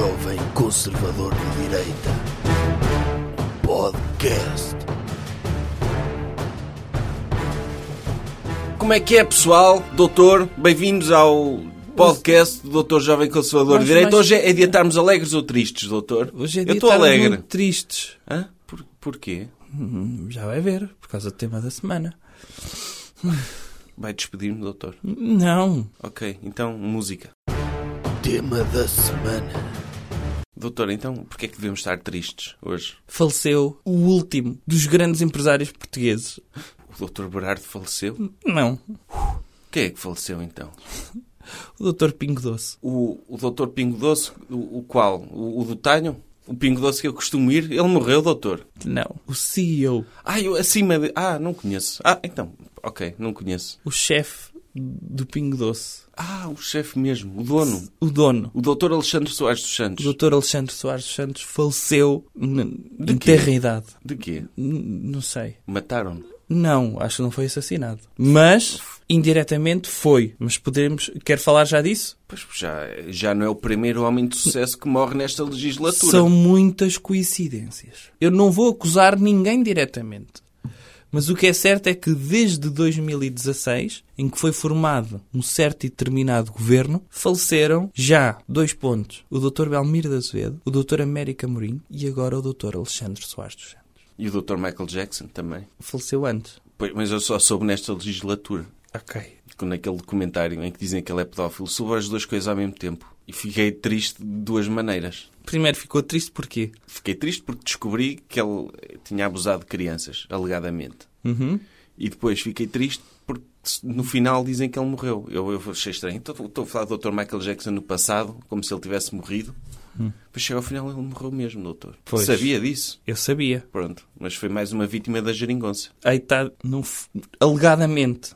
jovem conservador de direita. Podcast. Como é que é, pessoal? Doutor, bem-vindos ao podcast do Doutor Jovem Conservador Mas- de Direita. mas- Hoje é dia de estarmos alegres ou tristes, doutor? Hoje é Eu dia de estou estarmos alegre. muito tristes. Hã? Por, porquê? Hum, Já vai ver, por causa do tema da semana. Vai despedir-me, doutor? Não. Ok, então, música. Tema da semana. Doutor, então, porquê é que devemos estar tristes hoje? Faleceu o último dos grandes empresários portugueses. O doutor Berardo faleceu? Não. Quem é que faleceu, então? O Dr. Pingo Doce. O, o doutor Pingo Doce, o, o qual? O, o do Tanho? O Pingo Doce que eu costumo ir? Ele morreu, doutor? Não. O CEO. Ah, eu acima de... Ah, não conheço. Ah, então, ok, não conheço. O chefe do Pingo Doce. Ah, o chefe mesmo, o dono. O dono. O doutor Alexandre Soares dos Santos. O Dr. Alexandre Soares dos Santos faleceu De em quê? terra idade. De quê? N- Não sei. Mataram-no? Não, acho que não foi assassinado. Mas, indiretamente, foi. Mas podemos... Quer falar já disso? Pois já, já não é o primeiro homem de sucesso que morre nesta legislatura. São muitas coincidências. Eu não vou acusar ninguém diretamente. Mas o que é certo é que desde 2016, em que foi formado um certo e determinado governo, faleceram já dois pontos. O Dr. Belmiro de Azevedo, o Dr. América Mourinho e agora o Dr. Alexandre Soares dos Santos. E o doutor Michael Jackson também. Faleceu antes. Pois, mas eu só soube nesta legislatura. Ok. Naquele documentário em que dizem que ele é pedófilo, soube as duas coisas ao mesmo tempo. E fiquei triste de duas maneiras. Primeiro ficou triste porquê? Fiquei triste porque descobri que ele tinha abusado de crianças, alegadamente. Uhum. E depois fiquei triste porque no final dizem que ele morreu. Eu, eu achei estranho. Então, estou a falar do Dr. Michael Jackson no passado, como se ele tivesse morrido. Depois chega ao final ele morreu mesmo, doutor. Pois. Sabia disso? Eu sabia. Pronto. Mas foi mais uma vítima da geringonça. Aí está, no alegadamente.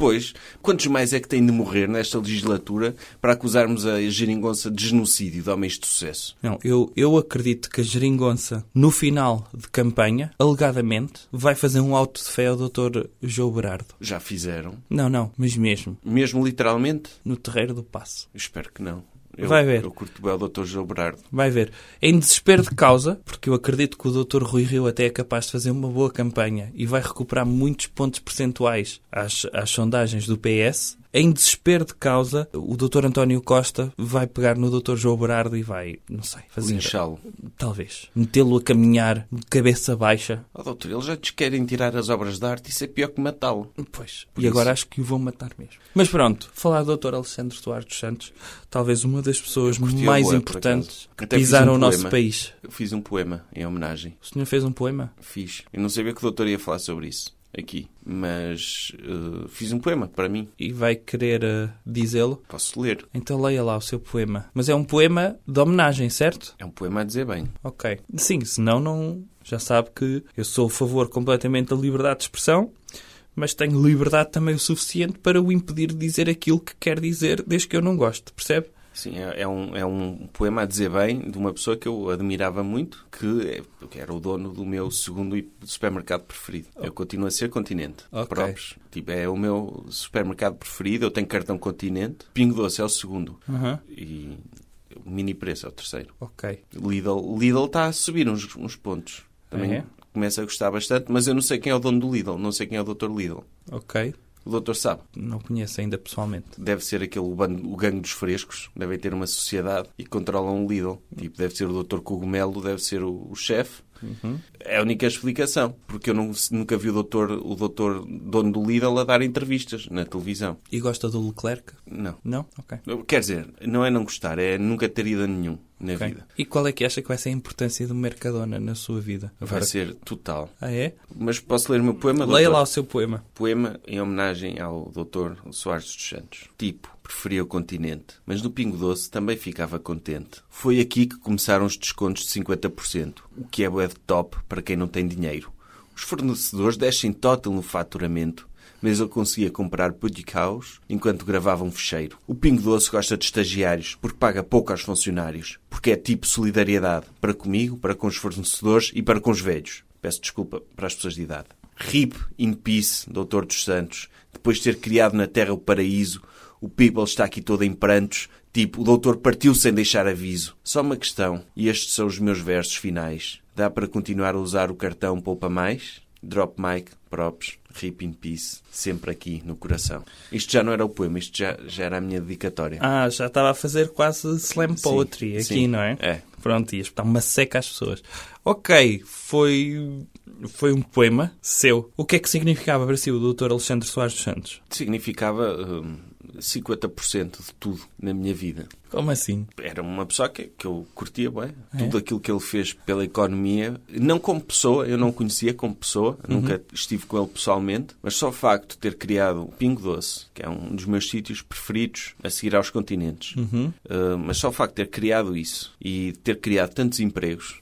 Pois, quantos mais é que tem de morrer nesta legislatura para acusarmos a geringonça de genocídio de homens de sucesso? Não, eu, eu acredito que a geringonça, no final de campanha, alegadamente, vai fazer um auto de fé ao Dr. João Berardo. Já fizeram. Não, não, mas mesmo, Mesmo literalmente? no terreiro do passo. Eu espero que não. Eu, Vai ver. Eu curto bem o Dr. João Berardo. Vai ver. Em desespero de causa, porque eu acredito que o Dr. Rui Rio até é capaz de fazer uma boa campanha e vai recuperar muitos pontos percentuais às, às sondagens do PS. Em desespero de causa, o Dr. António Costa vai pegar no Dr. João Berardo e vai, não sei, fazer. Linchá-lo. Talvez. Metê-lo a caminhar de cabeça baixa. Oh, doutor, eles já nos querem tirar as obras de arte. Isso é pior que matá-lo. Pois. Por e agora isso- acho que o vão matar mesmo. Mas pronto, falar do Dr. Alexandre dos Santos, talvez uma das pessoas mais boa, por importantes que Até pisaram um o nosso poema. país. Eu fiz um poema em homenagem. O senhor fez um poema? Fiz. Eu não sabia que o doutor ia falar sobre isso aqui. Mas eh, fiz um poema para mim. E vai querer eh, dizê-lo? Posso ler. Então leia lá o seu poema. Mas é um poema de homenagem, certo? É um poema a dizer bem. Ok. Sim, senão não... Já sabe que eu sou a favor completamente da liberdade de expressão, mas tenho liberdade também o suficiente para o impedir de dizer aquilo que quer dizer, desde que eu não goste, percebe? Sim, é, é um, é um poema a dizer bem de uma pessoa que eu admirava muito, que, é- era o dono do meu segundo supermercado preferido. Eu continuo a ser Continente. Ok. Próprios. Tipo, é o meu supermercado preferido, eu tenho cartão Continente. Pingo Doce é o segundo. Aham. E o Mini Preço é o terceiro. Ok. Lidl Lidl está a subir uns, uns pontos. Também É? começa a gostar bastante, mas eu não sei quem é o dono do Lidl, não sei quem é o Dr. Lidl. Ok. O doutor sabe. Não conheço ainda pessoalmente. Deve ser aquele bando, o gangue dos frescos. Devem ter uma sociedade e controlam o Lidl. Tipo, deve ser o Dr. Cogumelo, deve ser o, o chefe. É a única explicação. Porque eu não- nunca vi o doutor, o doutor dono do Lidl a dar entrevistas na televisão. E gosta do Leclerc? Não. Não? Ok. Quer dizer, não é não gostar, é nunca ter ido a nenhum na Ok. vida. E qual é que acha que vai ser a importância do Mercadona na sua vida? Vai ser total. Ah, é? Mas posso ler o meu poema, Leia doutor? lá o seu poema. Poema em homenagem ao Dr. Soares dos Santos. Tipo, preferia o continente, mas no Pingo Doce também ficava contente. Foi aqui que começaram os descontos de 50%, o que é de top para quem não tem dinheiro. Os fornecedores descem total no faturamento, mas eu conseguia comprar pudicaus enquanto gravava um fecheiro. O Pingo Doce gosta de estagiários porque paga pouco aos funcionários, porque é tipo solidariedade, para comigo, para com os fornecedores e para com os velhos. Peço desculpa para as pessoas de idade. RIP in peace, Doutor dos Santos, depois de ter criado na Terra o paraíso, o People está aqui todo em prantos, tipo, o doutor partiu sem deixar aviso. Só uma questão, e estes são os meus versos finais. Dá para continuar a usar o cartão Poupa Mais? Drop mic, props, rip in peace, sempre aqui no coração. Isto já não era o poema, isto já, já era a minha dedicatória. Ah, já estava a fazer quase slam Sim, poetry aqui, sim. não é? É. Pronto, ias dar uma seca às pessoas. Ok, foi, foi um poema seu. O que é que significava para si o Dr. Alexandre Soares dos Santos? Significava hum, 50% de tudo na minha vida. Como assim? Era uma pessoa que, que eu curtia bem. É? Tudo aquilo que ele fez pela economia, não como pessoa, eu não o conhecia como pessoa, Uhum. nunca estive com ele pessoalmente, mas só o facto de ter criado o Pingo Doce, que é um dos meus sítios preferidos a seguir aos continentes, Uhum. Uh, mas só o facto de ter criado isso e ter criado tantos empregos,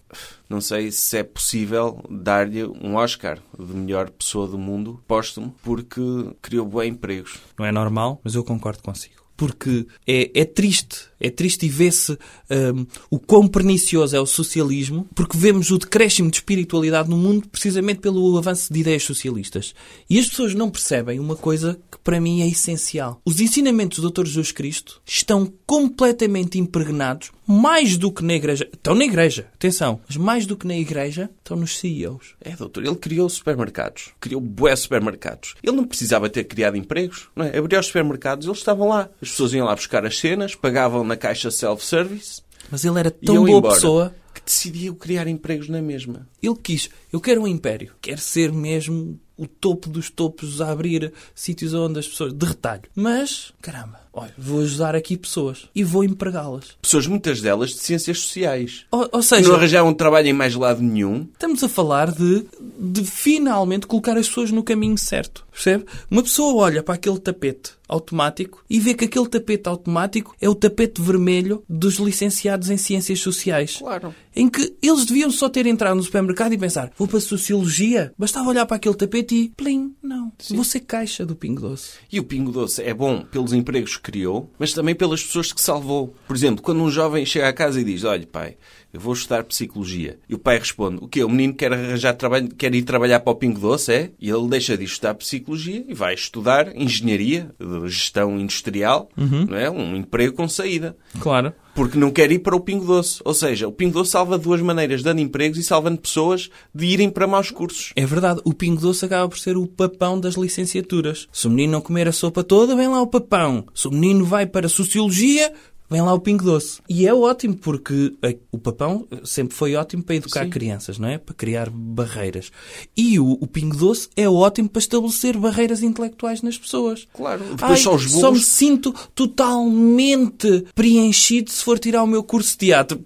não sei se é possível dar-lhe um Oscar de melhor pessoa do mundo póstumo, porque criou bem empregos. Não é normal, mas eu concordo consigo. Porque é, é triste, é triste e vê-se hum, o quão pernicioso é o socialismo, porque vemos o decréscimo de espiritualidade no mundo precisamente pelo avanço de ideias socialistas. E as pessoas não percebem uma coisa que para mim é essencial. Os ensinamentos do Dr. Jesus Cristo estão completamente impregnados, mais do que na igreja. Estão na igreja, atenção, mas mais do que na igreja, estão nos CEOs. É, doutor, ele criou supermercados, criou bué supermercados. Ele não precisava ter criado empregos, não é? Abriu os supermercados, eles estavam lá. As pessoas iam lá buscar as cenas, pagavam na caixa self-service Mas ele era tão boa embora. pessoa Que decidiu criar empregos na mesma. Ele quis, eu quero um império. Quero ser mesmo o topo dos topos a abrir sítios onde as pessoas. de retalho. Mas, caramba, olha, vou ajudar aqui pessoas e vou empregá-las. Pessoas, muitas delas, de ciências sociais. Ou, ou Que seja, não arranjavam trabalho em mais lado nenhum. estamos a falar de, de finalmente colocar as pessoas no caminho certo. Percebe? Uma pessoa olha para aquele tapete automático e vê que aquele tapete automático é o tapete vermelho dos licenciados em ciências sociais. Claro. Em que eles deviam só ter entrado no supermercado e pensar, vou para a sociologia. Bastava olhar para aquele tapete e, plim, não. Vou ser caixa do Pingo Doce. E o Pingo Doce é bom pelos empregos que criou, mas também pelas pessoas que salvou. Por exemplo, quando um jovem chega à casa e diz: Olha, pai, eu vou estudar psicologia. E o pai responde: O quê? O menino quer arranjar trabalho, quer ir trabalhar para o Pingo Doce, é? E ele deixa de estudar psicologia e vai estudar engenharia, de gestão industrial, não é? Um emprego com saída. Claro. Porque não quer ir para o Pingo Doce. Ou seja, o Pingo Doce salva de duas maneiras, dando empregos e salvando pessoas de irem para maus cursos. É verdade, o Pingo Doce acaba por ser o papão das licenciaturas. Se o menino não comer a sopa toda, vem lá o papão. Se o menino vai para Sociologia, vem lá o Pingo Doce. E é ótimo, porque o papão sempre foi ótimo para educar Sim. crianças, não é? Para criar barreiras. E o, o Pingo Doce é ótimo para estabelecer barreiras intelectuais nas pessoas. Claro. Depois Ai, só os só me sinto totalmente preenchido se for tirar o meu curso de teatro.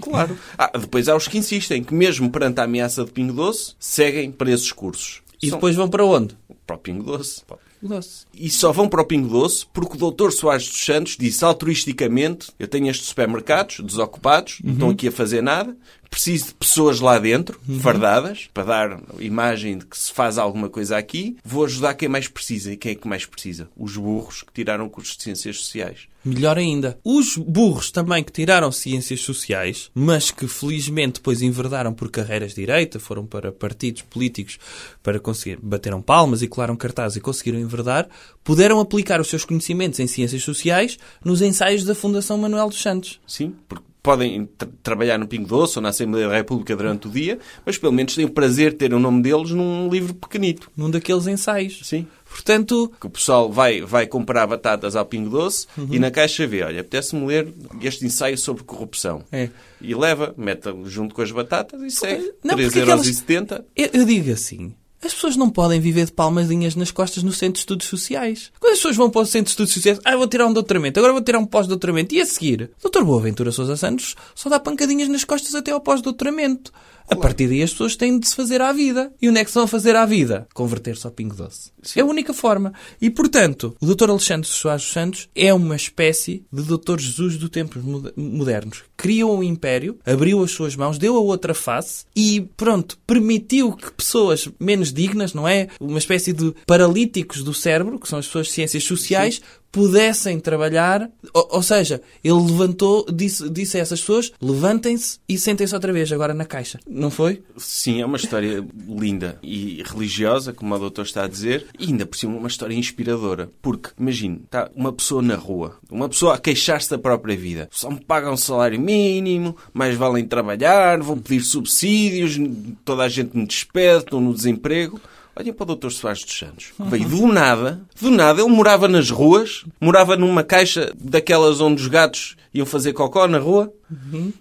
Claro. Ah, depois há os que insistem que, mesmo perante a ameaça de Pingo Doce, seguem para esses cursos. E São depois vão para onde? para o Pingo Doce. Pingo Doce. E só vão para o Pingo Doce porque o Dr. Soares dos Santos disse altruisticamente: Eu tenho estes supermercados desocupados, não estão aqui a fazer nada, preciso de pessoas lá dentro, fardadas, para dar imagem de que se faz alguma coisa aqui. Vou ajudar quem mais precisa. E quem é que mais precisa? Os burros que tiraram cursos de Ciências Sociais. Melhor ainda, os burros também que tiraram ciências sociais, mas que felizmente depois enverdaram por carreiras de direita, foram para partidos políticos para conseguir, bateram palmas e colaram cartazes e conseguiram enverdar, puderam aplicar os seus conhecimentos em ciências sociais nos ensaios da Fundação Manuel dos Santos. Sim, porque podem tra- trabalhar no Pingo Doce ou na Assembleia da República durante o dia, mas pelo menos têm o prazer de ter o nome deles num livro pequenito. Num daqueles ensaios. Sim. Portanto, Que o pessoal vai, vai comprar batatas ao Pingo Doce e na caixa vê, olha, apetece-me ler este ensaio sobre corrupção. É. E leva, mete junto com as batatas e segue. Não, porque 3,70€. Eu, eu digo assim. As pessoas não podem viver de palmadinhas nas costas no Centro de Estudos Sociais. Quando as pessoas vão para o Centro de Estudos Sociais, ah, vou tirar um doutoramento, agora vou tirar um pós-doutoramento. E a seguir, Dr. Boaventura Sousa Santos só dá pancadinhas nas costas até ao pós-doutoramento. A partir daí as pessoas têm de se fazer à vida. E onde é que se vão fazer à vida? Converter-se ao Pingo Doce. É a única forma. E, portanto, o Dr. Alexandre Soares dos Santos é uma espécie de Dr. Jesus do tempos moder- modernos. Criou um império, abriu as suas mãos, deu a outra face e, pronto, permitiu que pessoas menos dignas, não é? Uma espécie de paralíticos do cérebro, que são as pessoas de ciências sociais, pudessem trabalhar. Ou, ou seja, ele levantou, disse, disse a essas pessoas: levantem-se e sentem-se outra vez agora na caixa. Não foi? Sim, é uma história linda e religiosa, como o doutor está a dizer, e ainda por cima uma história inspiradora. Porque, imagine, está uma pessoa na rua, uma pessoa a queixar-se da própria vida. Só me pagam um salário mínimo, mais valem trabalhar, vão pedir subsídios, toda a gente me despede, estou no desemprego. Olhem para o Dr. Soares dos Santos. Veio do nada, do nada, ele morava nas ruas, morava numa caixa daquelas onde os gatos iam fazer cocó na rua.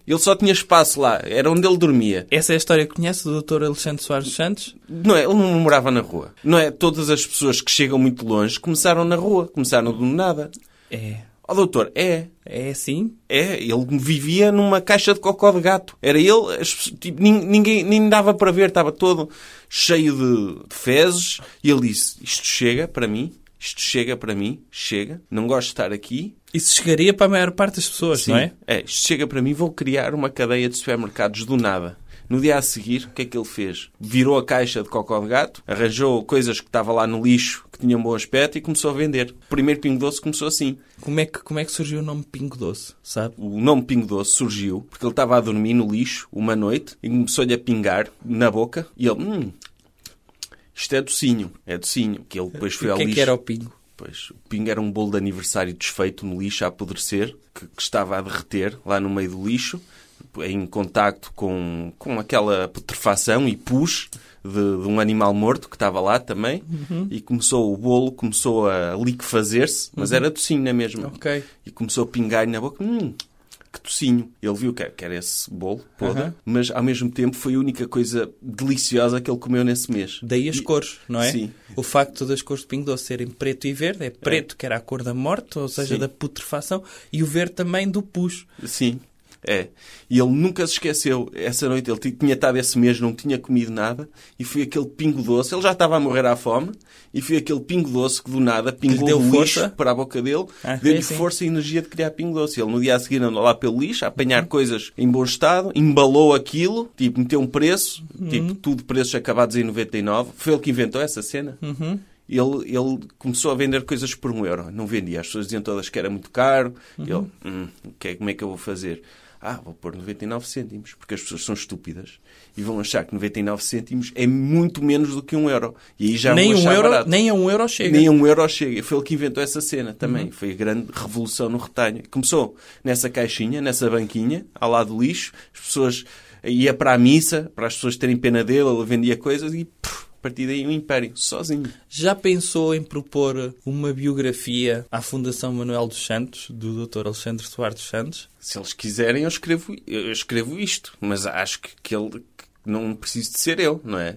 Ele só tinha espaço lá, era onde ele dormia. Essa é a história que conhece do Dr. Alexandre Soares dos Santos? Não é, ele não morava na rua. Não é, todas as pessoas que chegam muito longe começaram na rua, começaram do nada. É. Ó doutor, é, É assim? é, ele vivia numa caixa de cocó de gato. Era ele, as tipo, nin- ninguém, nem dava para ver, estava todo cheio de, fezes. E ele disse, isto chega para mim, isto chega para mim, chega, não gosto de estar aqui. Isso chegaria para a maior parte das pessoas, não é? É, isto chega para mim, vou criar uma cadeia de supermercados do nada. No dia a seguir, o que é que ele fez? Virou a caixa de cocó de gato, arranjou coisas que estava lá no lixo, que tinham bom aspecto, e começou a vender. O primeiro Pingo Doce começou assim. Como é, que, como é que surgiu o nome Pingo Doce, sabe? O nome Pingo Doce surgiu porque ele estava a dormir no lixo uma noite e começou-lhe a pingar na boca e ele, hum, isto é docinho, é docinho. Que ele depois foi o ao que é lixo. que era o Pingo? Pois, o pingo era um bolo de aniversário desfeito no lixo a apodrecer, que, que estava a derreter lá no meio do lixo, em contacto com, com aquela putrefação e pus de, de um animal morto que estava lá também. E começou, o bolo começou a liquefazer-se, mas era docinho na mesma. Ok. E começou a pingar na boca. Hum, que tocinho. Ele viu que era, esse bolo podre, mas ao mesmo tempo foi a única coisa deliciosa que ele comeu nesse mês. Daí as E- cores, não é? Sim. O facto das cores de Pingo Doce serem preto e verde, é preto que era a cor da morte, ou seja, Sim. da putrefação, e o verde também do pus. Sim, é. E ele nunca se esqueceu. Essa noite ele ti- tinha estado esse mês, não tinha comido nada, e foi aquele pingo doce. Ele já estava a morrer à fome, e foi aquele pingo doce que do nada pingou deu força? para a boca dele, Ah, deu-lhe assim. força e energia de criar pingo doce. Ele no dia a seguir andou lá pelo lixo a apanhar coisas em bom estado, embalou aquilo, tipo, meteu um preço, tipo, tudo preços acabados em 99. Foi ele que inventou essa cena. Ele, ele começou a vender coisas por um euro. Não vendia. As pessoas diziam todas que era muito caro. E ele, hum, que é- como é que eu vou fazer? Ah, vou pôr 99 cêntimos, porque as pessoas são estúpidas e vão achar que 99 cêntimos é muito menos do que um euro. E aí já nem, um euro, barato. nem a um euro chega. Nem a um euro chega. Foi ele que inventou essa cena Uhum. também. Foi a grande revolução no retalho. Começou nessa caixinha, nessa banquinha, ao lado do lixo. As pessoas ia para a missa, para as pessoas terem pena dele, ele vendia coisas e puf, partir daí um império, sozinho. Já pensou em propor uma biografia à Fundação Manuel dos Santos, do Dr. Alexandre Soares dos Santos? Se eles quiserem, eu escrevo, eu escrevo isto. Mas acho que, que ele não preciso de ser eu, não é?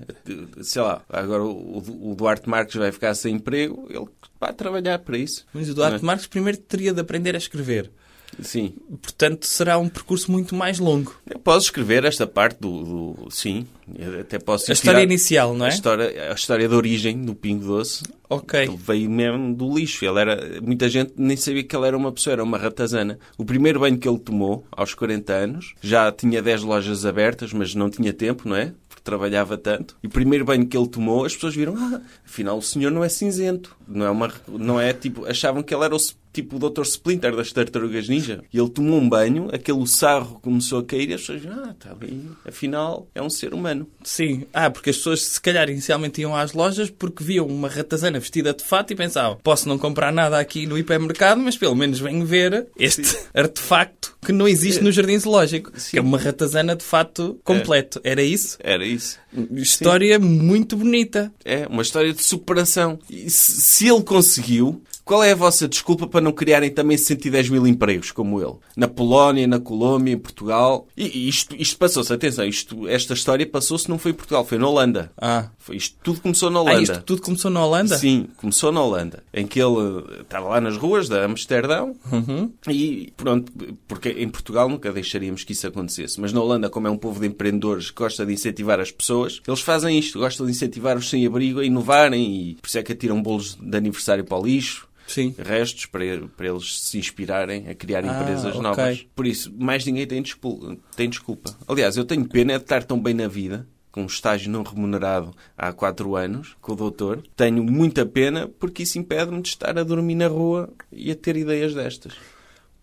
Sei lá, agora o, Duarte Marques vai ficar sem emprego, ele vai trabalhar para isso. Mas o Duarte é? Marques primeiro teria de aprender a escrever. Sim. Portanto, será um percurso muito mais longo. Eu posso escrever esta parte do. do- sim, eu até posso A história inicial, não é? A história, a história da origem do Pingo Doce. Ok. Ele veio mesmo do lixo. Ele era, muita gente nem sabia que ele era uma pessoa, era uma ratazana. O primeiro banho que ele tomou, aos 40 anos, já tinha 10 lojas abertas, mas não tinha tempo, não é? Porque trabalhava tanto. E o primeiro banho que ele tomou, as pessoas viram, ah, afinal o senhor não é cinzento. Não é uma, não é tipo, achavam que ele era o, tipo o Dr. Splinter das Tartarugas Ninja. E ele tomou um banho, aquele sarro começou a cair e as pessoas, ah, está bem, afinal é um ser humano. Sim. Ah, porque as pessoas se calhar inicialmente iam às lojas porque viam uma ratazana vestida de fato e pensavam posso não comprar nada aqui no hipermercado, mas pelo menos venho ver este artefacto que não existe no jardim zoológico. Sim. Que é uma ratazana de fato completo. Era isso? Era isso. História muito bonita. É uma história de superação. E se ele conseguiu, qual é a vossa desculpa para não criarem também 110 mil empregos como ele? Na Polónia, na Colômbia, em Portugal. E, isto, isto passou-se, atenção, isto, esta história passou-se não foi em Portugal, foi na Holanda. Ah. Foi, isto tudo começou na Ah, Holanda. isto tudo começou na Holanda? Sim, começou na Holanda, em que ele eh, estava lá nas ruas de Amsterdão Uhum. e pronto, porque em Portugal nunca deixaríamos que isso acontecesse, mas na Holanda, como é um povo de empreendedores que gosta de incentivar as pessoas, eles fazem isto, gostam de incentivar os sem-abrigo a inovarem e por isso é que atiram bolos de aniversário para o lixo. Sim. Restos para, para eles se inspirarem a criar Ah, empresas ok. novas. Por isso, mais ninguém tem desculpa, tem desculpa. Aliás, eu tenho pena de estar tão bem na vida com um estágio não remunerado há quatro anos com o doutor. Tenho muita pena porque isso impede-me de estar a dormir na rua e a ter ideias destas.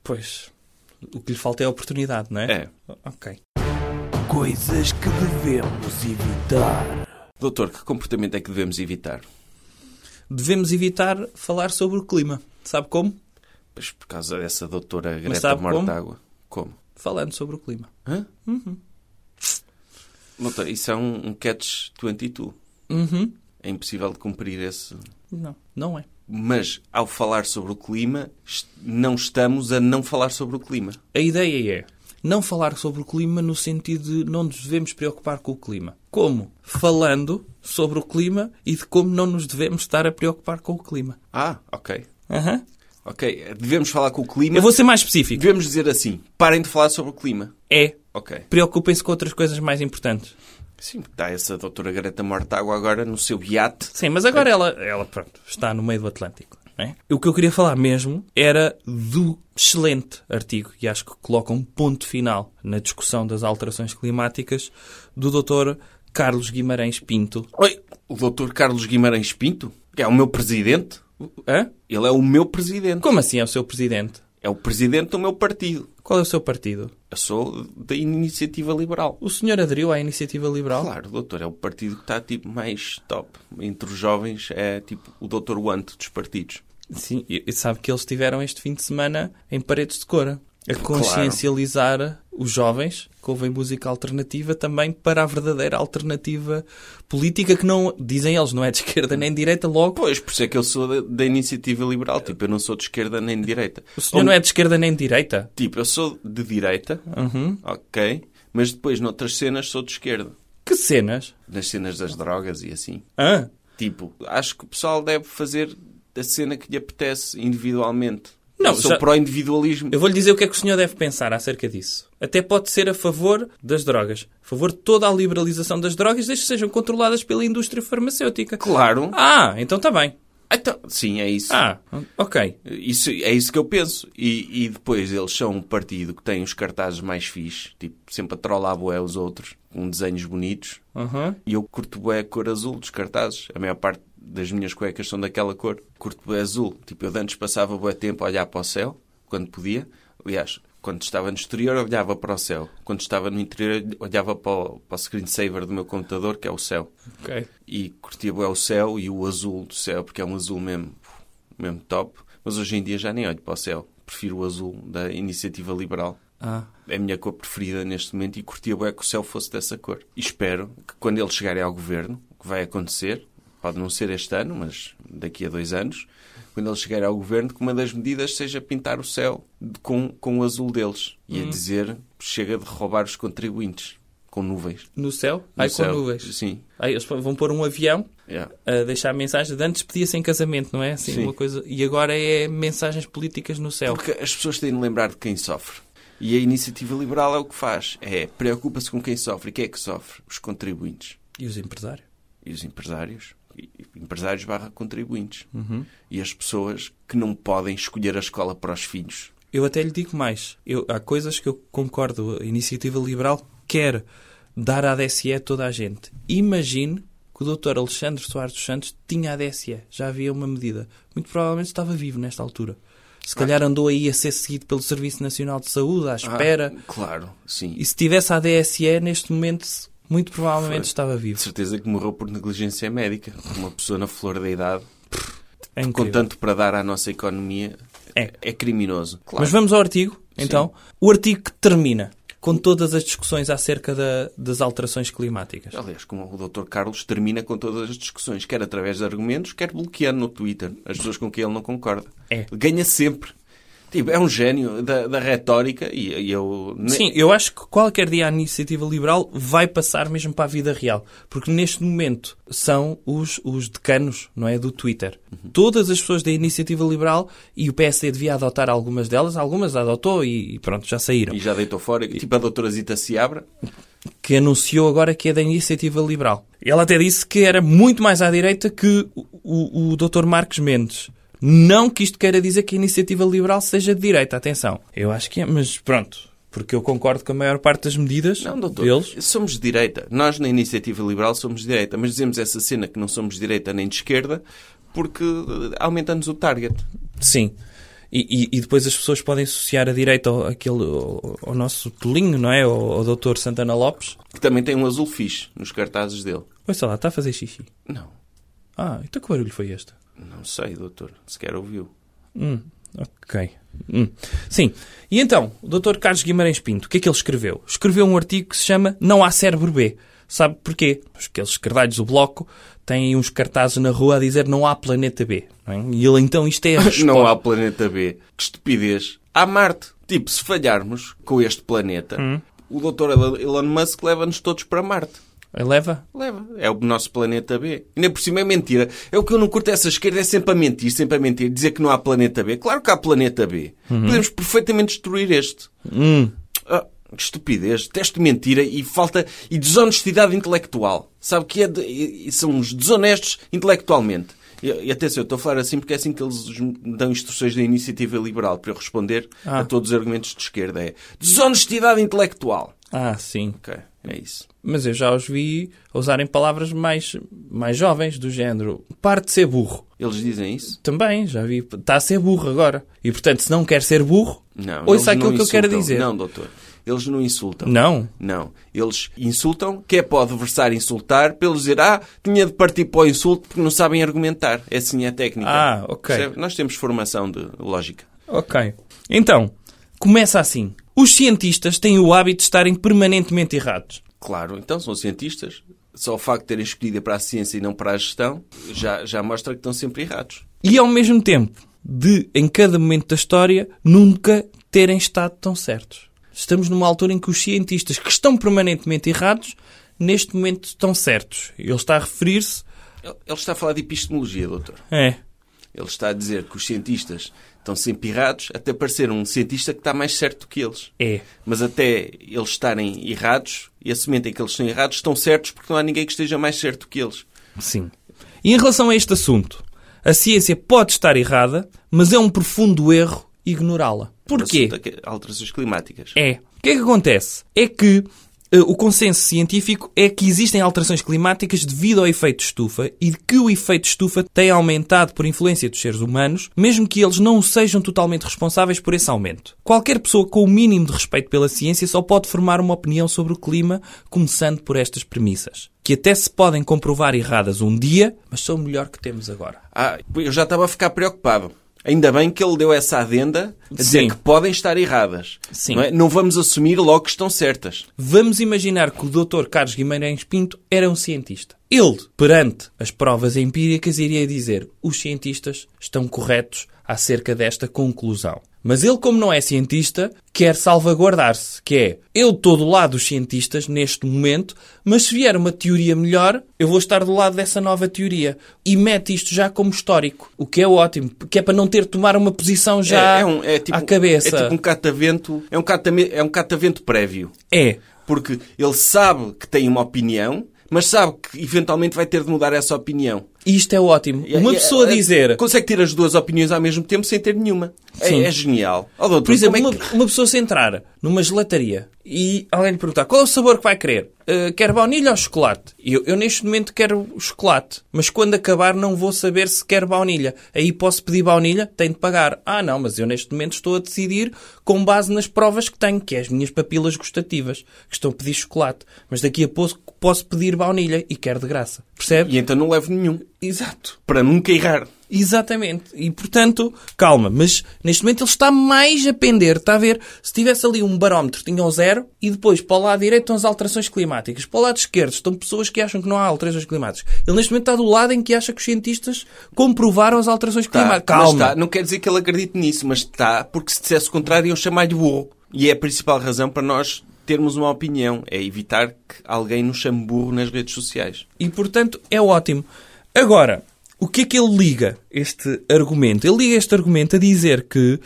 Pois, o que lhe falta é a oportunidade, não é? É. Ok. Coisas que devemos evitar. Doutor, que comportamento é que devemos evitar? Devemos evitar falar sobre o clima. Sabe como? Pois por causa dessa doutora Greta sabe como? Mortágua. Como? Falando sobre o clima. Hã? Doutor, isso é um, um catch 22. Uhum. É impossível de cumprir esse... Não, não é. Mas, ao falar sobre o clima, não estamos a não falar sobre o clima. A ideia é não falar sobre o clima no sentido de não nos devemos preocupar com o clima. Como? Falando sobre o clima e de como não nos devemos estar a preocupar com o clima. Ah, ok. Aham. Ok, devemos falar com o clima. Eu vou ser mais específico. Devemos dizer assim, parem de falar sobre o clima. É. Ok. Preocupem-se com outras coisas mais importantes. Sim, está essa doutora Greta Mortágua agora no seu iate. Sim, mas agora ela, ela pronto, está no meio do Atlântico. Não é? O que eu queria falar mesmo era do excelente artigo, e acho que coloca um ponto final na discussão das alterações climáticas, do Dr. Carlos Guimarães Pinto. Oi, o doutor Carlos Guimarães Pinto, que é o meu presidente. Hã? Ele é o meu presidente. Como assim é o seu presidente? É o presidente do meu partido. Qual é o seu partido? Eu sou da Iniciativa Liberal. O senhor aderiu à Iniciativa Liberal? Claro, doutor, é o partido que está tipo mais top. Entre os jovens é tipo o doutor Want dos partidos. Sim, e e sabe que eles tiveram este fim de semana em Paredes de Cora a consciencializar os jovens que ouvem música alternativa também para a verdadeira alternativa política que não, dizem eles, não é de esquerda nem de direita, logo. Pois, por isso é que eu sou da, da Iniciativa Liberal. Tipo, eu não sou de esquerda nem de direita. O senhor não é de esquerda nem de direita? Tipo, eu sou de direita, Uhum. ok, mas depois noutras cenas sou de esquerda. Que cenas? Nas cenas das drogas e assim. Hã? Tipo, acho que o pessoal deve fazer a cena que lhe apetece individualmente. Não, eu sou já- pró-individualismo. Eu vou-lhe dizer o que é que o senhor deve pensar acerca disso. Até pode ser a favor das drogas. A favor de toda a liberalização das drogas, desde que sejam controladas pela indústria farmacêutica. Claro. Ah, então está bem. Então, sim, é isso. Ah, ok. Isso, é isso que eu penso. E, e depois eles são um partido que tem os cartazes mais fixes, tipo, sempre a trollar bué os outros, com desenhos bonitos. Uhum. E eu curto bué a cor azul dos cartazes. A maior parte das minhas cuecas são daquela cor. Curto azul. Tipo, eu de antes passava bué tempo a olhar para o céu, quando podia. Aliás, quando estava no exterior, olhava para o céu. Quando estava no interior, olhava para o, para o screensaver do meu computador, que é o céu. Ok. E curtia bué o céu e o azul do céu, porque é um azul mesmo, mesmo top. Mas hoje em dia já nem olho para o céu. Prefiro o azul da Iniciativa Liberal. Ah. É a minha cor preferida neste momento e curtia bué que o céu fosse dessa cor. E espero que quando eles chegarem ao governo, o que vai acontecer, pode não ser este ano, mas daqui a dois anos, quando eles chegarem ao governo, que uma das medidas seja pintar o céu com, com o azul deles. E a dizer, chega de roubar os contribuintes com nuvens. No céu? No Ai, com céu. nuvens. Sim. Aí eles vão pôr um avião Yeah. a deixar mensagem. De antes pedia-se em casamento, não é? Assim, Sim. uma coisa. E agora é mensagens políticas no céu. Porque as pessoas têm de lembrar de quem sofre. E a iniciativa liberal é o que faz. É, preocupa-se com quem sofre. E quem é que sofre? Os contribuintes. E os empresários? E os empresários. Empresários barra contribuintes. Uhum. E as pessoas que não podem escolher a escola para os filhos. Eu até lhe digo mais. Eu, há coisas que eu concordo. A iniciativa liberal quer dar a ADSE a toda a gente. Imagine que o Dr. Alexandre Soares dos Santos tinha a ADSE. Já havia uma medida. Muito provavelmente estava vivo nesta altura. Se calhar andou aí a ser seguido pelo Serviço Nacional de Saúde, à espera. Ah, claro, sim. E se tivesse a ADSE, neste momento, muito provavelmente Foi. estava De vivo. certeza que morreu por negligência médica. Uma pessoa na flor da idade, É com tanto para dar à nossa economia, É. é criminoso. Claro. Mas vamos ao artigo, então. O artigo que termina com todas as discussões acerca da- das alterações climáticas. Aliás, como o Dr. Carlos termina com todas as discussões, quer através de argumentos, quer bloqueando no Twitter as pessoas com quem ele não concorda. É. Ganha sempre. Tipo, é um gênio da, da retórica e, e eu... Sim, eu acho que qualquer dia a iniciativa liberal vai passar mesmo para a vida real. Porque neste momento são os, os decanos, não é? Do Twitter. Todas as pessoas da iniciativa liberal, e o PSD devia adotar algumas delas, algumas adotou e, e pronto, já saíram. E já deitou fora. Tipo a doutora Zita Seabra. que anunciou agora que é da iniciativa liberal. Ele até disse que era muito mais à direita que o, o, o Dr. Marcos Mendes. Não que isto queira dizer que a iniciativa liberal seja de direita, atenção. Eu acho que é, mas pronto. Porque eu concordo com a maior parte das medidas Não, doutor. deles. Somos de direita. Nós, na Iniciativa Liberal, somos de direita. Mas dizemos essa cena que não somos de direita nem de esquerda porque eh, aumentamos o target. Sim. E, e- e depois as pessoas podem associar a direita ao, aquele, ao, ao nosso tolinho, não é? Ao, ao doutor Santana Lopes. Que também tem um azul fixe nos cartazes dele. Olha lá, está a fazer xixi. Não. Ah, então que barulho foi este? Não sei, doutor. Sequer ouviu. Hum, ok. Hum. Sim. E então, o Dr. Carlos Guimarães Pinto, o que é que ele escreveu? Escreveu um artigo que se chama Não há cérebro B. Sabe porquê? Porque aqueles esquerdalhos do Bloco têm uns cartazes na rua a dizer não há planeta B. é? E ele então, isto é a resposta. Não há planeta B. Que estupidez. Há Marte. Tipo, se falharmos com este planeta, Hum. o doutor Elon Musk leva-nos todos para Marte. Leva? Leva. É o nosso planeta B. E nem por cima é mentira. É o que eu não curto essa esquerda, é sempre a mentir, sempre a mentir. Dizer que não há planeta B. Claro que há planeta B. Podemos perfeitamente destruir este. Hum. Ah, que estupidez. Teste mentira e falta... E desonestidade intelectual. Sabe que é de, e- são os desonestos intelectualmente. E, e atenção, eu estou a falar assim porque é assim que eles me dão instruções da iniciativa liberal para eu responder Ah. a todos os argumentos de esquerda. É desonestidade intelectual. Ah, sim. Ok, é isso. Mas eu já os vi usarem palavras mais, mais jovens, do género parte de ser burro. Eles dizem isso? Também, já vi. Está a ser burro agora. E portanto, se não quer ser burro, Não. ouça aquilo não que eu quero dizer. Não, doutor. Eles não insultam. Não. Não. Eles insultam, que é para o adversário insultar, eles dizer, ah, tinha de partir para o insulto porque não sabem argumentar. É assim a técnica. Ah, ok. Percebe? Nós temos formação de lógica. Ok. Então, começa assim. Os cientistas têm o hábito de estarem permanentemente errados. Claro, então são cientistas. Só o facto de terem escolhido para a ciência e não para a gestão já, já mostra que estão sempre errados. E ao mesmo tempo, de, em cada momento da história, nunca terem estado tão certos. Estamos numa altura em que os cientistas que estão permanentemente errados, neste momento estão certos. Ele está a referir-se. Ele ele está a falar de epistemologia, doutor. É. Ele está a dizer que os cientistas estão sempre errados até parecer um cientista que está mais certo do que eles. É. Mas até eles estarem errados e assumirem que eles estão errados, estão certos porque não há ninguém que esteja mais certo do que eles. Sim. E em relação a este assunto, a ciência pode estar errada, mas é um profundo erro ignorá-la. Porquê? É Alterações climáticas. É. O que é que acontece? É que o consenso científico é que existem alterações climáticas devido ao efeito estufa e que o efeito estufa tem aumentado por influência dos seres humanos, mesmo que eles não sejam totalmente responsáveis por esse aumento. Qualquer pessoa com o mínimo de respeito pela ciência só pode formar uma opinião sobre o clima, começando por estas premissas. Que até se podem comprovar erradas um dia, mas são o melhor que temos agora. Ah, eu já estava a ficar preocupado. Ainda bem que ele deu essa adenda a dizer Sim. que podem estar erradas. Sim. Não, é? não vamos assumir logo que estão certas. Vamos imaginar que o Dr. Carlos Guimarães Pinto era um cientista. Ele, perante as provas empíricas, iria dizer os cientistas estão corretos acerca desta conclusão. Mas ele, como não é cientista, quer salvaguardar-se, que é, eu estou do lado dos cientistas neste momento, mas se vier uma teoria melhor, eu vou estar do lado dessa nova teoria. E mete isto já como histórico, o que é ótimo, que é para não ter de tomar uma posição já é, é um, é tipo, à cabeça. É tipo um catavento, é um catame- é um catavento prévio. É. Porque ele sabe que tem uma opinião, mas sabe que eventualmente vai ter de mudar essa opinião. E isto é ótimo. E- Uma e- pessoa é- dizer... Consegue ter as duas opiniões ao mesmo tempo sem ter nenhuma. É, é genial. Oh, doutor, Por exemplo, uma, é que- uma pessoa se entrar numa gelataria e alguém lhe perguntar qual é o sabor que vai querer? Uh, quer baunilha ou chocolate? Eu, eu neste momento quero chocolate, mas quando acabar não vou saber se quer baunilha. Aí posso pedir baunilha? Tenho de pagar. Ah, não, mas eu neste momento estou a decidir com base nas provas que tenho, que é as minhas papilas gustativas, que estão a pedir chocolate. Mas daqui a pouco posso pedir baunilha e quero de graça. Percebe? E então não levo nenhum. Exato. Para nunca errar. Exatamente. E, portanto, calma. Mas, neste momento, ele está mais a pender. Está a ver? Se tivesse ali um barómetro, tinha um zero. E depois, para o lado direito, estão as alterações climáticas. Para o lado esquerdo, estão pessoas que acham que não há alterações climáticas. Ele, neste momento, está do lado em que acha que os cientistas comprovaram as alterações Tá, climáticas. mas Calma. tá. Não quer dizer que ele acredite nisso, mas está, porque se dissesse o contrário, iam chamar-lhe burro. E é a principal razão para nós termos uma opinião. É evitar que alguém nos chame burro nas redes sociais. E, portanto, é ótimo. Agora, o que é que ele liga este argumento? Ele liga este argumento a dizer que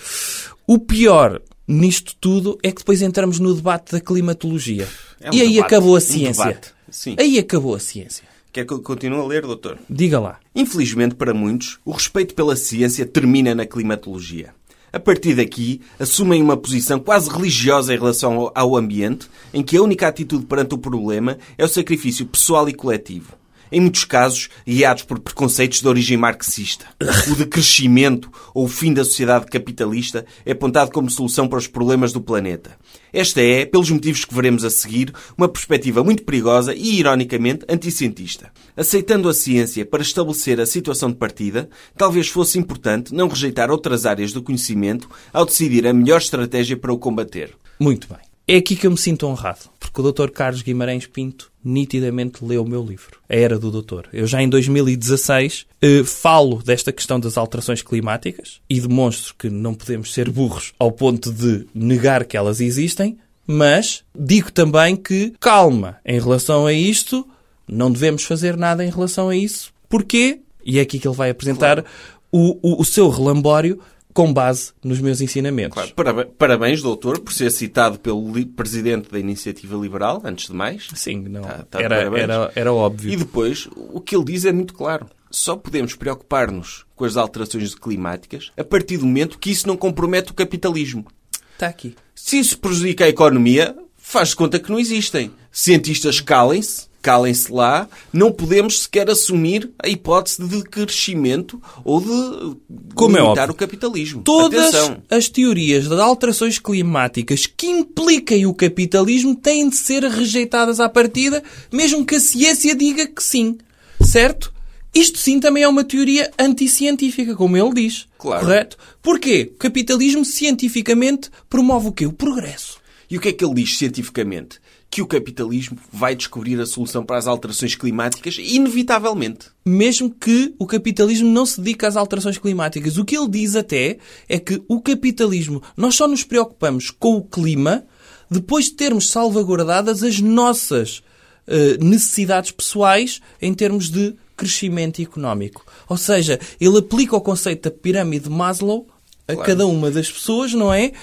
o pior nisto tudo é que depois entramos no debate da climatologia. É um e aí debate, acabou a um ciência. Sim. Aí acabou a ciência. Quer que eu continue a ler, doutor? Diga lá. Infelizmente para muitos, o respeito pela ciência termina na climatologia. A partir daqui, assumem uma posição quase religiosa em relação ao ambiente, em que a única atitude perante o problema é o sacrifício pessoal e coletivo em muitos casos guiados por preconceitos de origem marxista. O decrescimento ou o fim da sociedade capitalista é apontado como solução para os problemas do planeta. Esta é, pelos motivos que veremos a seguir, uma perspectiva muito perigosa e, ironicamente, anticientista. Aceitando a ciência para estabelecer a situação de partida, talvez fosse importante não rejeitar outras áreas do conhecimento ao decidir a melhor estratégia para o combater. Muito bem. É aqui que eu me sinto honrado, porque o Dr. Carlos Guimarães Pinto nitidamente leu o meu livro, A Era do Doutor. Eu já em 2016 eh, falo desta questão das alterações climáticas e demonstro que não podemos ser burros ao ponto de negar que elas existem, mas digo também que, calma, em relação a isto, não devemos fazer nada em relação a isso. Porquê? E é aqui que ele vai apresentar claro. o, o, o seu relambório com base nos meus ensinamentos. Claro. Parabéns, doutor, por ser citado pelo presidente da Iniciativa Liberal, antes de mais. Sim, não. Tá, tá era, era, era óbvio. E depois, o que ele diz é muito claro. Só podemos preocupar-nos com as alterações climáticas a partir do momento que isso não compromete o capitalismo. Está aqui. Se isso prejudica a economia, faz conta que não existem. Cientistas calem-se calem-se lá, não podemos sequer assumir a hipótese de crescimento ou de Como é limitar é o capitalismo. Todas Atenção. as teorias de alterações climáticas que impliquem o capitalismo têm de ser rejeitadas à partida, mesmo que a ciência diga que sim. Certo? Isto sim também é uma teoria anticientífica, como ele diz. Claro. Correto? Porquê? O capitalismo cientificamente promove o quê? O progresso. E o que é que ele diz cientificamente? Que o capitalismo vai descobrir a solução para as alterações climáticas, inevitavelmente. Mesmo que o capitalismo não se dedique às alterações climáticas. O que ele diz até é que o capitalismo, nós só nos preocupamos com o clima depois de termos salvaguardadas as nossas uh, necessidades pessoais em termos de crescimento económico. Ou seja, ele aplica o conceito da pirâmide de Maslow a claro. cada uma das pessoas, não é?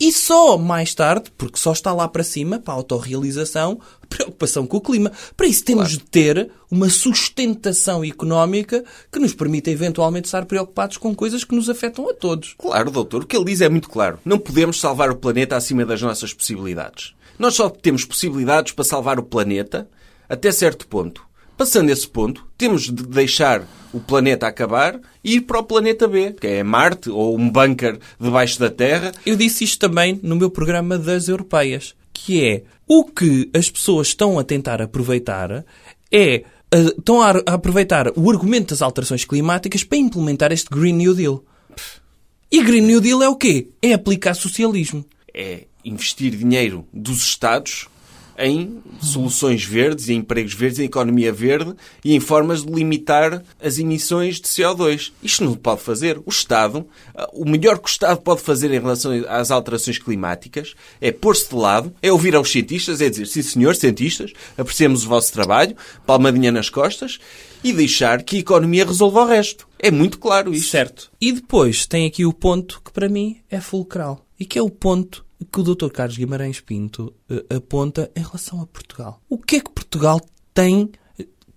E só mais tarde, porque só está lá para cima, para a autorrealização, preocupação com o clima. Para isso temos claro. de ter uma sustentação económica que nos permita eventualmente estar preocupados com coisas que nos afetam a todos. Claro, doutor. O que ele diz é muito claro. Não podemos salvar o planeta acima das nossas possibilidades. Nós só temos possibilidades para salvar o planeta até certo ponto. Passando esse ponto, temos de deixar o planeta acabar e ir para o planeta B, que é Marte ou um bunker debaixo da Terra. Eu disse isto também no meu programa das europeias, que é o que as pessoas estão a tentar aproveitar é estão a aproveitar o argumento das alterações climáticas para implementar este Green New Deal. E Green New Deal é o quê? É aplicar socialismo. É investir dinheiro dos Estados em soluções verdes, em empregos verdes, em economia verde e em formas de limitar as emissões de CO2. Isto não pode fazer. O Estado, o melhor que o Estado pode fazer em relação às alterações climáticas é pôr-se de lado, é ouvir aos cientistas, é dizer, sim senhor, cientistas, apreciamos o vosso trabalho, palmadinha nas costas, e deixar que a economia resolva o resto. É muito claro isto. Certo. E depois tem aqui o ponto que para mim é fulcral. E que é o ponto que o Dr. Carlos Guimarães Pinto uh, aponta em relação a Portugal. O que é que Portugal tem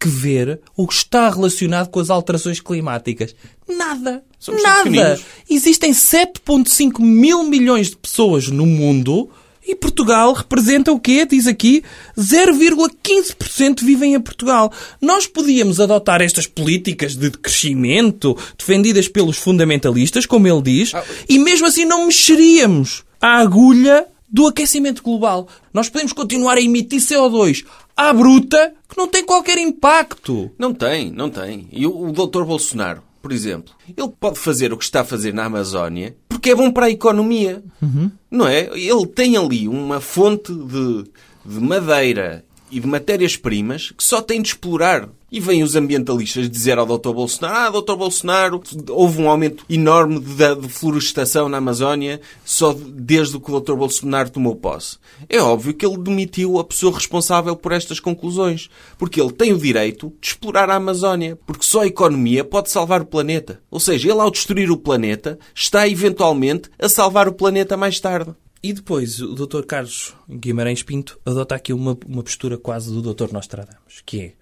que ver ou está relacionado com as alterações climáticas? Nada. Somos Nada. Existem 7,5 mil milhões de pessoas no mundo e Portugal representa o quê? Diz aqui 0,15% vivem em Portugal. Nós podíamos adotar estas políticas de crescimento defendidas pelos fundamentalistas, como ele diz, ah, e mesmo assim não mexeríamos a agulha do aquecimento global. Nós podemos continuar a emitir CO2 à bruta que não tem qualquer impacto. Não tem, não tem. E o, o Dr. Bolsonaro, por exemplo, ele pode fazer o que está a fazer na Amazónia porque é bom para a economia. Uhum. Não é? Ele tem ali uma fonte de, de madeira e de matérias-primas que só tem de explorar. E vêm os ambientalistas dizer ao Dr. Bolsonaro: Ah, Dr. Bolsonaro, houve um aumento enorme de, de florestação na Amazónia só desde que o Dr. Bolsonaro tomou posse. É óbvio que ele demitiu a pessoa responsável por estas conclusões, porque ele tem o direito de explorar a Amazónia, porque só a economia pode salvar o planeta. Ou seja, ele, ao destruir o planeta, está eventualmente a salvar o planeta mais tarde. E depois o Dr. Carlos Guimarães Pinto adota aqui uma, uma postura quase do Dr. Nostradamus, que é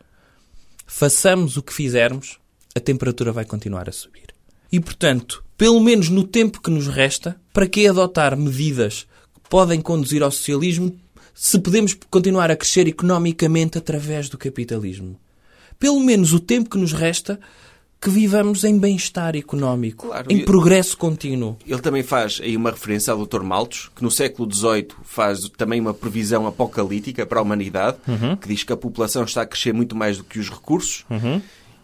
façamos o que fizermos, a temperatura vai continuar a subir. E, portanto, pelo menos no tempo que nos resta, para que adotar medidas que podem conduzir ao socialismo se podemos continuar a crescer economicamente através do capitalismo? Pelo menos o tempo que nos resta, que vivamos em bem-estar económico, Claro, em progresso contínuo. Ele também faz aí uma referência ao Dr. Malthus, que no século XVIII faz também uma previsão apocalíptica para a humanidade, que diz que a população está a crescer muito mais do que os recursos.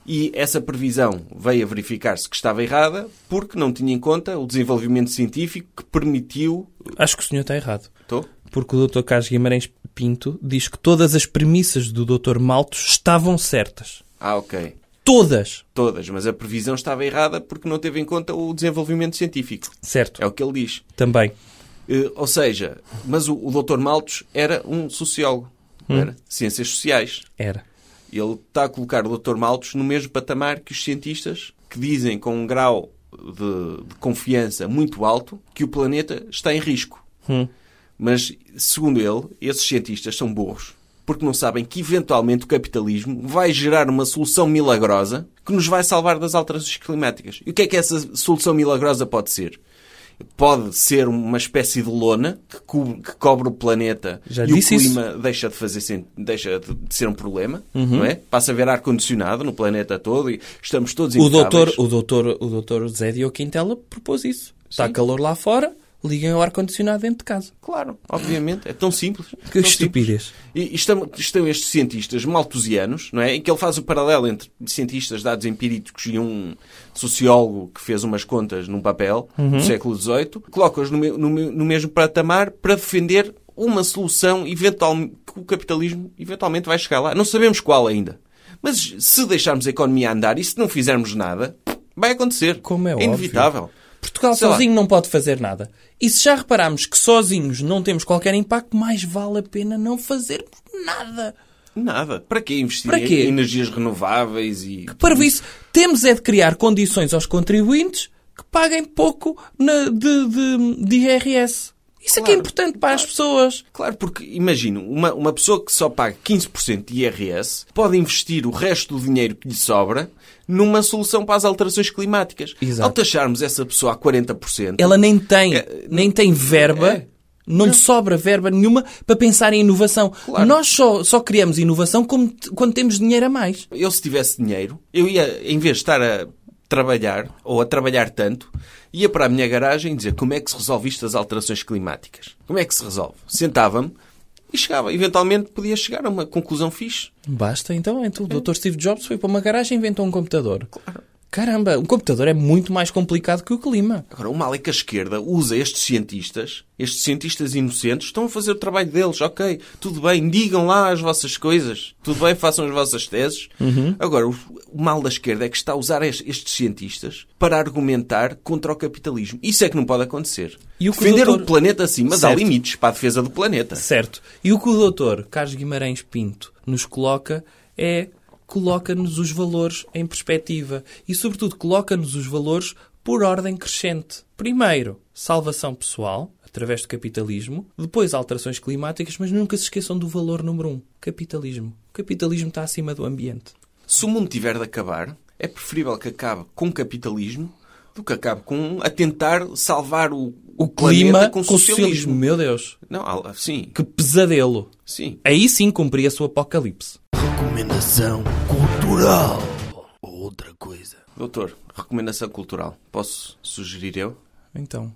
E essa previsão veio a verificar-se que estava errada porque não tinha em conta o desenvolvimento científico que permitiu. Acho que o senhor está errado. Estou? Porque o Dr. Carlos Guimarães Pinto diz que todas as premissas do Dr. Malthus estavam certas. Ah, ok. Todas. Todas, mas a previsão estava errada porque não teve em conta o desenvolvimento científico. Certo. É o que ele diz. Também. Eh, ou seja, mas o, o Dr. Malthus era um sociólogo, não era? Ciências sociais. Era. Ele está a colocar o Dr. Malthus no mesmo patamar que os cientistas que dizem com um grau de, de confiança muito alto que o planeta está em risco. Hum. Mas, segundo ele, esses cientistas são burros. Porque não sabem que, eventualmente, o capitalismo vai gerar uma solução milagrosa que nos vai salvar das alterações climáticas. E o que é que essa solução milagrosa pode ser? Pode ser uma espécie de lona que, co- que cobre o planeta Já e o disse isso. clima deixa de fazer deixa de ser um problema, não é? Passa a haver ar condicionado no planeta todo e estamos todos O impecáveis. doutor, o, doutor, o doutor Zé Diogo Quintela propôs isso. Está Sim. calor lá fora, liguem o ar-condicionado dentro de casa. Claro, obviamente, é tão simples. Que tão simples. estupidez. E estão, estão estes cientistas maltusianos, não é? Em que ele faz o paralelo entre cientistas dados empíricos e um sociólogo que fez umas contas num papel do século XVIII, coloca-os no, no no mesmo patamar para defender uma solução eventual, que o capitalismo eventualmente vai chegar lá. Não sabemos qual ainda. Mas se deixarmos a economia andar e se não fizermos nada, vai acontecer. Como é óbvio. inevitável. Portugal Sei lá. sozinho não pode fazer nada. E se já repararmos que sozinhos não temos qualquer impacto, mais vale a pena não fazermos nada. Nada. Para que investir Para quê? em energias renováveis e... Para isso, temos é de criar condições aos contribuintes que paguem pouco na- de, de, de IRS. Isso é que é Claro. importante para as pessoas. Claro, porque imagino, uma, uma pessoa que só paga 15% de IRS pode investir o resto do dinheiro que lhe sobra numa solução para as alterações climáticas. Exato. Ao taxarmos essa pessoa a 40%, Ela nem tem, É, nem tem verba, é. não lhe sobra verba nenhuma para pensar em inovação. Claro. Nós só, só criamos inovação como t- quando temos dinheiro a mais. eu se tivesse dinheiro, eu ia, em vez de estar a trabalhar, ou a trabalhar tanto, ia para a minha garagem dizer como é que se resolve isto das alterações climáticas. Como é que se resolve? Sentava-me e chegava. Eventualmente podia chegar a uma conclusão fixe. Basta então. então o Dr. Steve Jobs foi para uma garagem e inventou um computador. Caramba, um computador é muito mais complicado que o clima. Agora, o mal é que a esquerda usa estes cientistas, estes cientistas inocentes, estão a fazer o trabalho deles, ok, tudo bem, digam lá as vossas coisas, tudo bem, façam as vossas teses. Agora, o, mal da esquerda é que está a usar es- estes cientistas para argumentar contra o capitalismo. Isso é que não pode acontecer. E o que o Defender doutor- o planeta sim, mas há Certo. limites para a defesa do planeta. Certo. E o que o Dr. Carlos Guimarães Pinto nos coloca é coloca-nos os valores em perspectiva e, sobretudo, coloca-nos os valores por ordem crescente. Primeiro, salvação pessoal, através do capitalismo. Depois, alterações climáticas, mas nunca se esqueçam do valor número um, capitalismo. O capitalismo está acima do ambiente. Se o mundo tiver de acabar, é preferível que acabe com capitalismo do que acabe com a tentar salvar o, O clima com com socialismo. Meu Deus, Não, sim, que pesadelo. sim. Aí sim cumpria-se o apocalipse. Recomendação cultural. Ou outra coisa. Doutor, recomendação cultural. Posso sugerir eu? Então,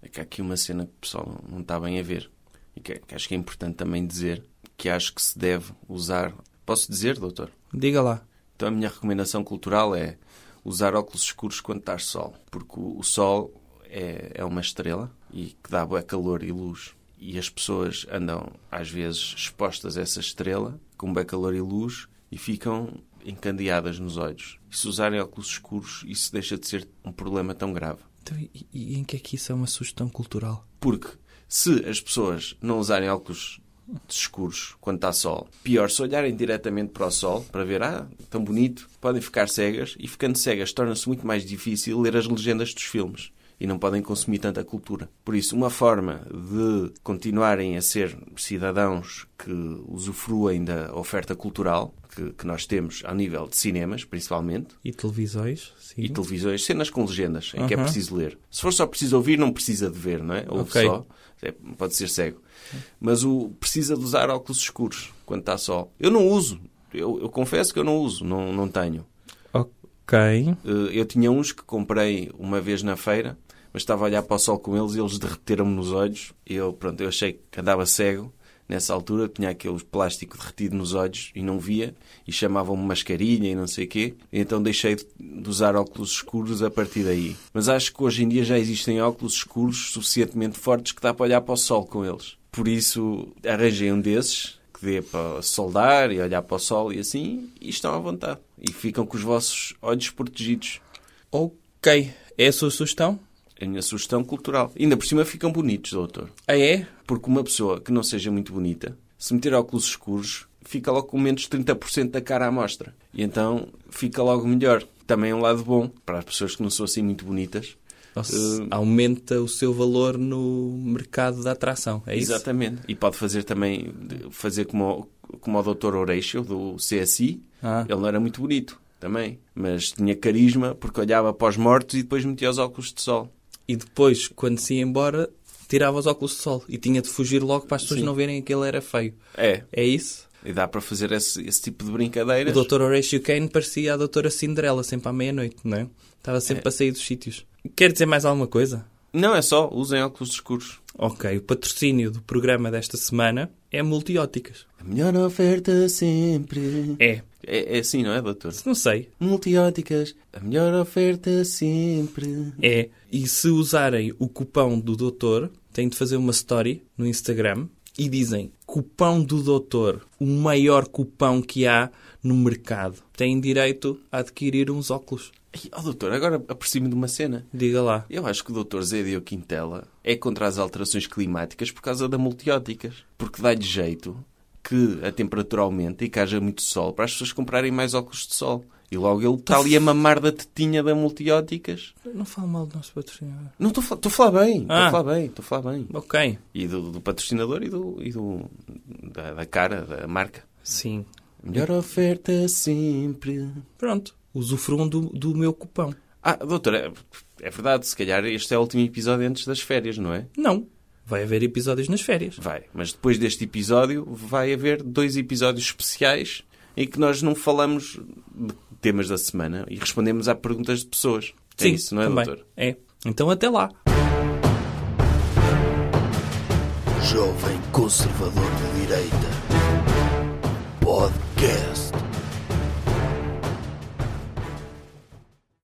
É que há aqui uma cena que o pessoal não está bem a ver. E que, que acho que é importante também dizer que acho que se deve usar. Posso dizer, doutor? diga lá. Então a minha recomendação cultural é usar óculos escuros quando está sol. Porque o, o sol é, é uma estrela e que dá bué calor e luz. E as pessoas andam, às vezes, expostas a essa estrela, com calor e luz, e ficam encandeadas nos olhos. E se usarem óculos escuros, isso deixa de ser um problema tão grave. Então, e, e em que é que isso é uma sugestão cultural? Porque se as pessoas não usarem óculos escuros quando está sol, pior, se olharem diretamente para o sol, para ver, ah, tão bonito, podem ficar cegas, e ficando cegas torna-se muito mais difícil ler as legendas dos filmes. E não podem consumir tanta cultura. Por isso, uma forma de continuarem a ser cidadãos que usufruem da oferta cultural que, que nós temos ao nível de cinemas, principalmente, E televisões, sim. e televisões, cenas com legendas, em que é preciso ler. Se for só preciso ouvir, não precisa de ver, não é? Ouve Ok. só, é, pode ser cego. Mas o precisa de usar óculos escuros quando está sol. Eu não uso, eu, eu confesso que eu não uso, não, não tenho. Ok. Eh, Eu tinha uns que comprei uma vez na feira, mas estava a olhar para o sol com eles e eles derreteram-me nos olhos. E eu, pronto, eu achei que andava cego nessa altura, tinha aquele plástico derretido nos olhos e não via, e chamavam-me mascarinha e não sei o quê. Então deixei de de usar óculos escuros a partir daí. Mas acho que hoje em dia já existem óculos escuros suficientemente fortes que dá para olhar para o sol com eles. Por isso, arranjei um desses que dê para soldar e olhar para o sol e assim, e estão à vontade. E ficam com os vossos olhos protegidos. Ok. É a sua sugestão? É a minha sugestão cultural. Ainda por cima ficam bonitos, doutor. Ah, é? Porque uma pessoa que não seja muito bonita, se meter óculos escuros, fica logo com menos 30% da cara à mostra. E então fica logo melhor. Também é um lado bom para as pessoas que não são assim muito bonitas. Se- aumenta o seu valor no mercado da atração. É isso? Exatamente. E pode fazer também, fazer como, como o Dr. Horatio, do CSI. Ah. Ele não era muito bonito, também. Mas tinha carisma porque olhava para os mortos e depois metia os óculos de sol. E depois, quando se ia embora, tirava os óculos de sol. E tinha de fugir logo para as pessoas Sim. não verem que ele era feio. É. É isso? E dá para fazer esse, esse tipo de O brincadeiras. Dr. Horatio Kane parecia a Doutora Cinderela, sempre à meia-noite, não é? Estava sempre a sair dos sítios. Quer dizer mais alguma coisa? Não, é só, usem óculos escuros. Ok, o patrocínio do programa desta semana é multióticas. A melhor oferta sempre. É. É, é assim, não é, doutor? Não sei. Multióticas, a melhor oferta sempre. É. E se usarem o cupão do doutor, têm de fazer uma story no Instagram e dizem cupão do doutor, o maior cupão que há no mercado. Têm direito a adquirir uns óculos. Oh, doutor, agora aproximo de uma cena. Diga lá. Eu acho que o doutor Zé Dio Quintela é contra as alterações climáticas por causa da multióticas. Porque dá-lhe jeito que a temperatura aumente e que haja muito sol para as pessoas comprarem mais óculos de sol. E logo ele está ali a mamar da tetinha da multióticas. Não fala mal do nosso patrocinador. Não, estou a falar- estou a falar bem. Estou Ah. a falar bem. Estou a falar bem. Ok. E do, do patrocinador e, do, e do, da, da cara, da marca. Sim. Melhor oferta sempre. Pronto. Usufruam do, do meu cupão. Ah, doutor, é, é verdade. Se calhar este é o último episódio antes das férias, não é? Não. Vai haver episódios nas férias. Vai. Mas depois deste episódio vai haver dois episódios especiais em que nós não falamos de temas da semana e respondemos a perguntas de pessoas. É Sim, isso, não é, também. doutor? É. Então até lá. Jovem Conservador de Direita. Podcast.